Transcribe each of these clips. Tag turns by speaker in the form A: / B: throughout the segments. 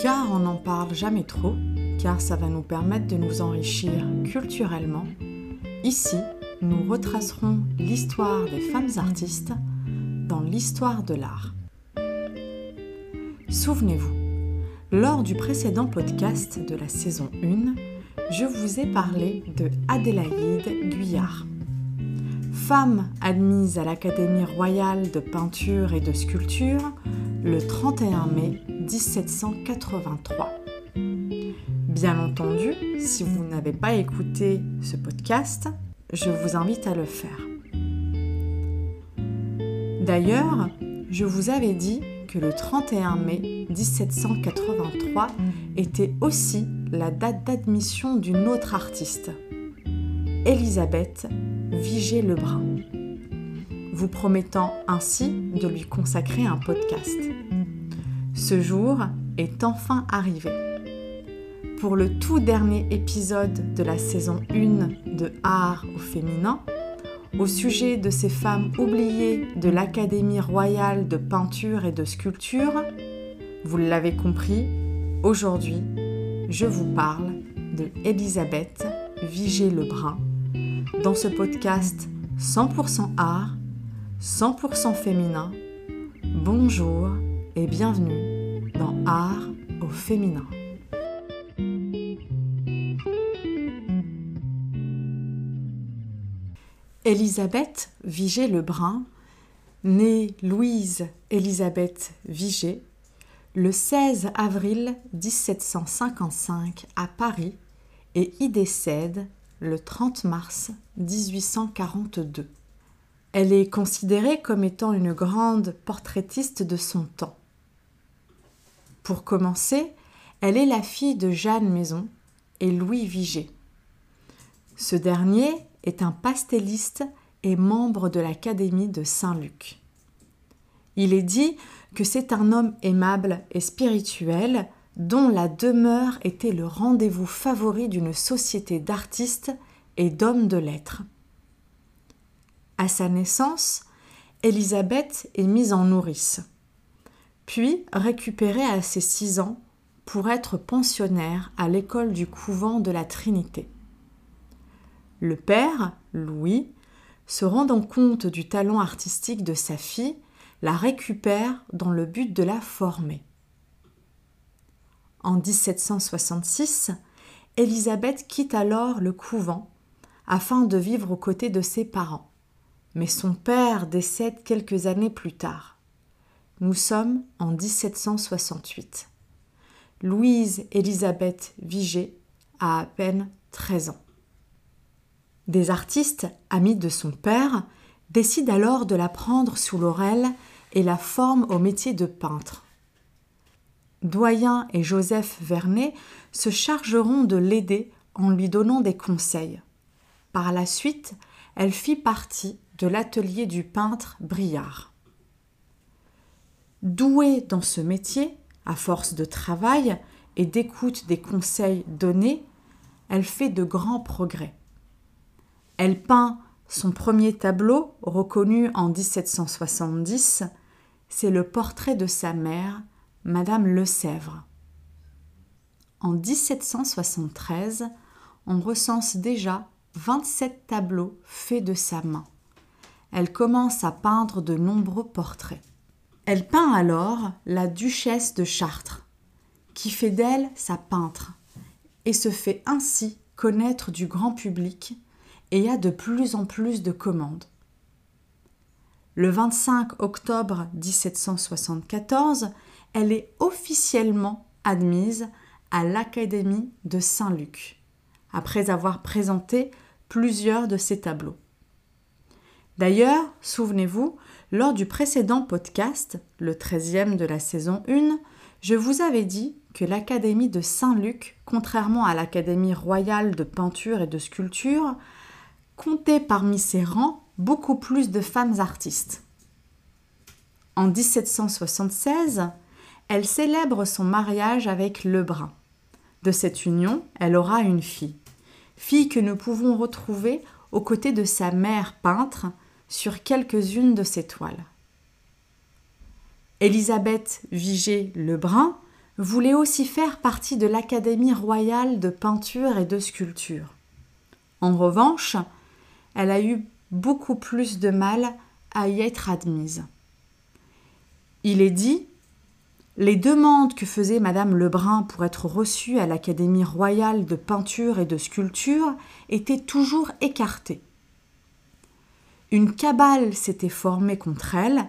A: car on n'en parle jamais trop, car ça va nous permettre de nous enrichir culturellement. Ici, nous retracerons l'histoire des femmes artistes dans l'histoire de l'art. Souvenez-vous, lors du précédent podcast de la saison 1, je vous ai parlé de Adélaïde Guyard. Femme admise à l'Académie royale de peinture et de sculpture le 31 mai 1783. Bien entendu, si vous n'avez pas écouté ce podcast, je vous invite à le faire. D'ailleurs, je vous avais dit que le 31 mai 1783 était aussi la date d'admission d'une autre artiste, Elisabeth Vigée-Lebrun, vous promettant ainsi de lui consacrer un podcast. Ce jour est enfin arrivé. Pour le tout dernier épisode de la saison 1 de Art au féminin, au sujet de ces femmes oubliées de l'Académie royale de peinture et de sculpture, vous l'avez compris, aujourd'hui, je vous parle de Elisabeth Vigée-Lebrun dans ce podcast 100% art, 100% féminin. Bonjour et bienvenue dans Art au féminin. Elisabeth Vigée-Lebrun, née Louise Elisabeth Vigée, le 16 avril 1755 à Paris et y décède le 30 mars 1842. Elle est considérée comme étant une grande portraitiste de son temps. Pour commencer, elle est la fille de Jeanne Maison et Louis Vigée. Ce dernier est un pastelliste et membre de l'Académie de Saint-Luc. Il est dit que c'est un homme aimable et spirituel dont la demeure était le rendez-vous favori d'une société d'artistes et d'hommes de lettres. À sa naissance, Élisabeth est mise en nourrice, puis récupérée à ses six ans pour être pensionnaire à l'école du couvent de la Trinité. Le père, Louis, se rendant compte du talent artistique de sa fille, la récupère dans le but de la former. En 1766, Élisabeth quitte alors le couvent afin de vivre aux côtés de ses parents, mais son père décède quelques années plus tard. Nous sommes en 1768. Louise Élisabeth Vigée a à peine 13 ans. Des artistes, amis de son père, décident alors de la prendre sous l'oreille et la forment au métier de peintre. Doyen et Joseph Vernet se chargeront de l'aider en lui donnant des conseils. Par la suite, elle fit partie de l'atelier du peintre Briard. Douée dans ce métier, à force de travail et d'écoute des conseils donnés, elle fait de grands progrès. Elle peint son premier tableau, reconnu en 1770, c'est le portrait de sa mère, Madame Lesèvre. En 1773, on recense déjà 27 tableaux faits de sa main. Elle commence à peindre de nombreux portraits. Elle peint alors la duchesse de Chartres, qui fait d'elle sa peintre, et se fait ainsi connaître du grand public et a de plus en plus de commandes. Le 25 octobre 1774, elle est officiellement admise à l'Académie de Saint-Luc, après avoir présenté plusieurs de ses tableaux. D'ailleurs, souvenez-vous, lors du précédent podcast, le 13e de la saison 1, je vous avais dit que l'Académie de Saint-Luc, contrairement à l'Académie royale de peinture et de sculpture, comptait parmi ses rangs beaucoup plus de femmes artistes. En 1776, elle célèbre son mariage avec Lebrun. De cette union, elle aura une fille, fille que nous pouvons retrouver aux côtés de sa mère peintre sur quelques-unes de ses toiles. Élisabeth Vigée Lebrun voulait aussi faire partie de l'Académie royale de peinture et de sculpture. En revanche, elle a eu beaucoup plus de mal à y être admise. Il est dit les demandes que faisait Madame Lebrun pour être reçue à l'Académie royale de peinture et de sculpture étaient toujours écartées. Une cabale s'était formée contre elle,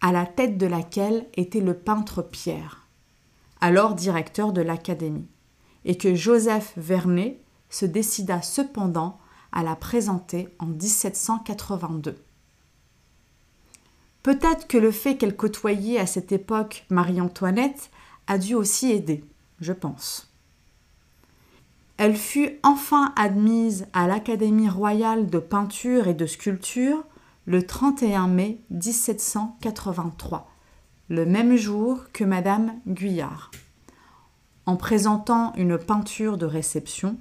A: à la tête de laquelle était le peintre Pierre, alors directeur de l'Académie, et que Joseph Vernet se décida cependant à la présenter en 1782. Peut-être que le fait qu'elle côtoyait à cette époque Marie-Antoinette a dû aussi aider, je pense. Elle fut enfin admise à l'Académie royale de peinture et de sculpture le 31 mai 1783, le même jour que Madame Guyard, en présentant une peinture de réception,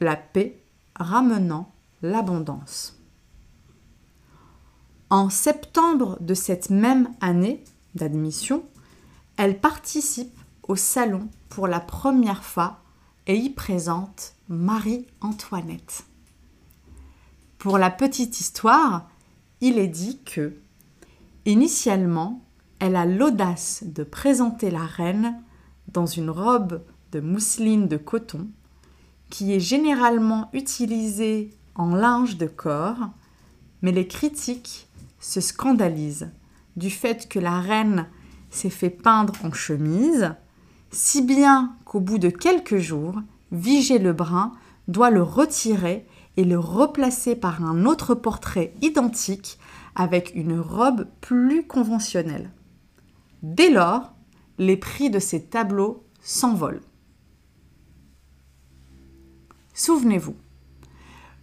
A: La paix ramenant l'abondance. En septembre de cette même année d'admission, elle participe au salon pour la première fois et y présente Marie-Antoinette. Pour la petite histoire, il est dit que, initialement, elle a l'audace de présenter la reine dans une robe de mousseline de coton qui est généralement utilisée en linge de corps, mais les critiques se scandalise du fait que la reine s'est fait peindre en chemise, si bien qu'au bout de quelques jours, Vigée Lebrun doit le retirer et le replacer par un autre portrait identique avec une robe plus conventionnelle. Dès lors, les prix de ces tableaux s'envolent. Souvenez-vous,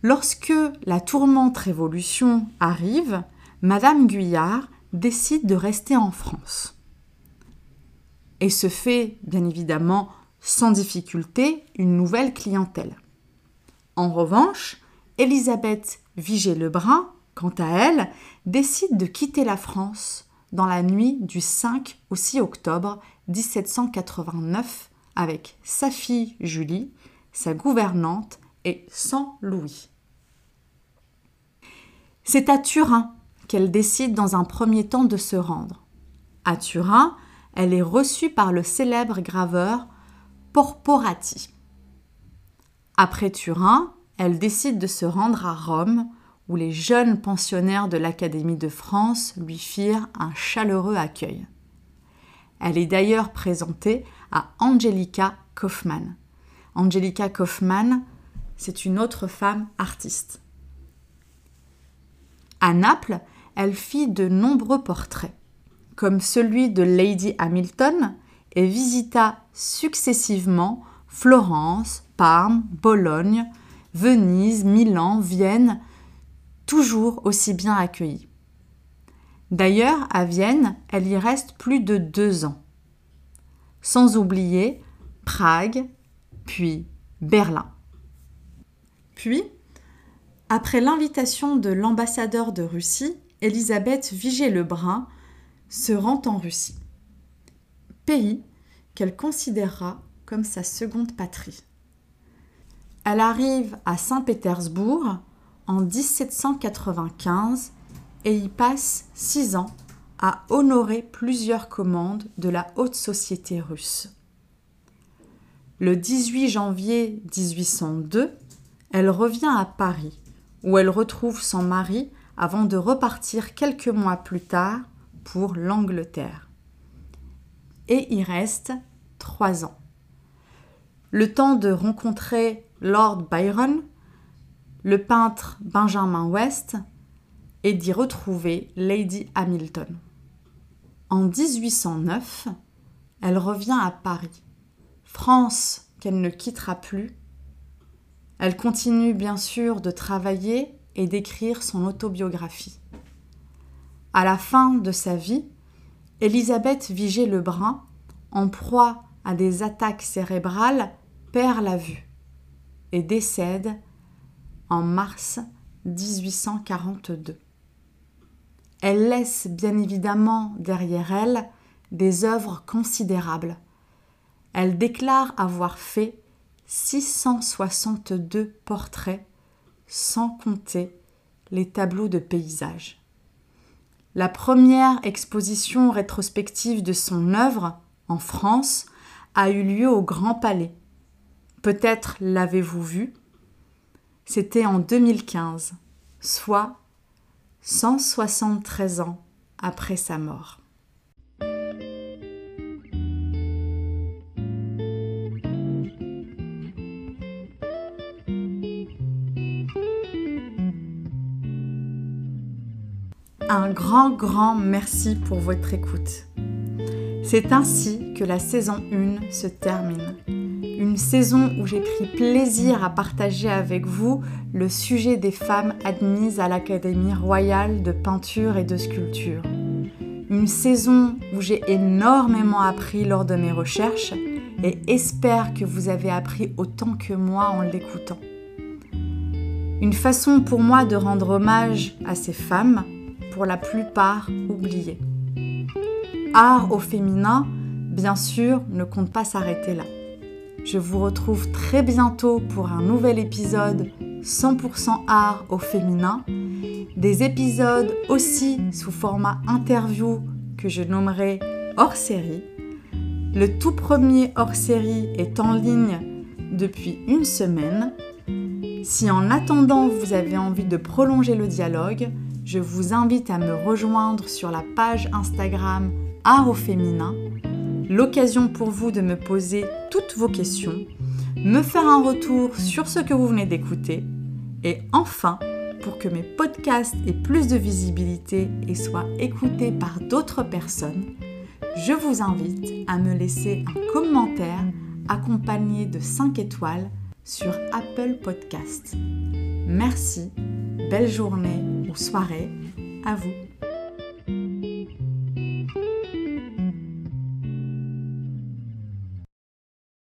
A: lorsque la tourmente révolution arrive, Madame Guyard décide de rester en France. Et se fait, bien évidemment, sans difficulté, une nouvelle clientèle. En revanche, Elisabeth Vigée-Lebrun, quant à elle, décide de quitter la France dans la nuit du 5 au 6 octobre 1789 avec sa fille Julie, sa gouvernante et 100 louis. C'est à Turin qu'elle décide dans un premier temps de se rendre. À Turin, elle est reçue par le célèbre graveur Porporati. Après Turin, elle décide de se rendre à Rome, où les jeunes pensionnaires de l'Académie de France lui firent un chaleureux accueil. Elle est d'ailleurs présentée à Angelica Kaufmann. Angelica Kaufmann, c'est une autre femme artiste. À Naples, elle fit de nombreux portraits, comme celui de Lady Hamilton, et visita successivement Florence, Parme, Bologne, Venise, Milan, Vienne, toujours aussi bien accueillie. D'ailleurs, à Vienne, elle y reste plus de deux ans. Sans oublier Prague, puis Berlin. Puis, après l'invitation de l'ambassadeur de Russie, Elisabeth Vigée-Lebrun se rend en Russie, pays qu'elle considérera comme sa seconde patrie. Elle arrive à Saint-Pétersbourg en 1795 et y passe six ans à honorer plusieurs commandes de la haute société russe. Le 18 janvier 1802, elle revient à Paris, où elle retrouve son mari avant de repartir quelques mois plus tard pour l'Angleterre. Et y reste trois ans. Le temps de rencontrer Lord Byron, le peintre Benjamin West et d'y retrouver Lady Hamilton. En 1809, elle revient à Paris, France qu'elle ne quittera plus. Elle continue bien sûr de travailler et d'écrire son autobiographie. À la fin de sa vie, Elisabeth Vigée-Lebrun, en proie à des attaques cérébrales, perd la vue et décède en mars 1842. Elle laisse bien évidemment derrière elle des œuvres considérables, Elle déclare avoir fait 662 portraits, sans compter les tableaux de paysages. La première exposition rétrospective de son œuvre, en France, a eu lieu au Grand Palais. Peut-être l'avez-vous vu C'était en 2015, soit 173 ans après sa mort. Un grand, grand merci pour votre écoute. C'est ainsi que la saison 1 se termine. Une saison où j'ai pris plaisir à partager avec vous le sujet des femmes admises à l'Académie royale de peinture et de sculpture. Une saison où j'ai énormément appris lors de mes recherches et espère que vous avez appris autant que moi en l'écoutant. Une façon pour moi de rendre hommage à ces femmes pour la plupart oubliés. Art au féminin, bien sûr, ne compte pas s'arrêter là. Je vous retrouve très bientôt pour un nouvel épisode 100% art au féminin, des épisodes aussi sous format interview que je nommerai hors série. Le tout premier hors série est en ligne depuis une semaine. Si en attendant vous avez envie de prolonger le dialogue, je vous invite à me rejoindre sur la page Instagram Art au féminin. L'occasion pour vous de me poser toutes vos questions, me faire un retour sur ce que vous venez d'écouter et enfin, pour que mes podcasts aient plus de visibilité et soient écoutés par d'autres personnes, je vous invite à me laisser un commentaire accompagné de 5 étoiles sur Apple Podcasts. Merci, belle journée soirée à vous.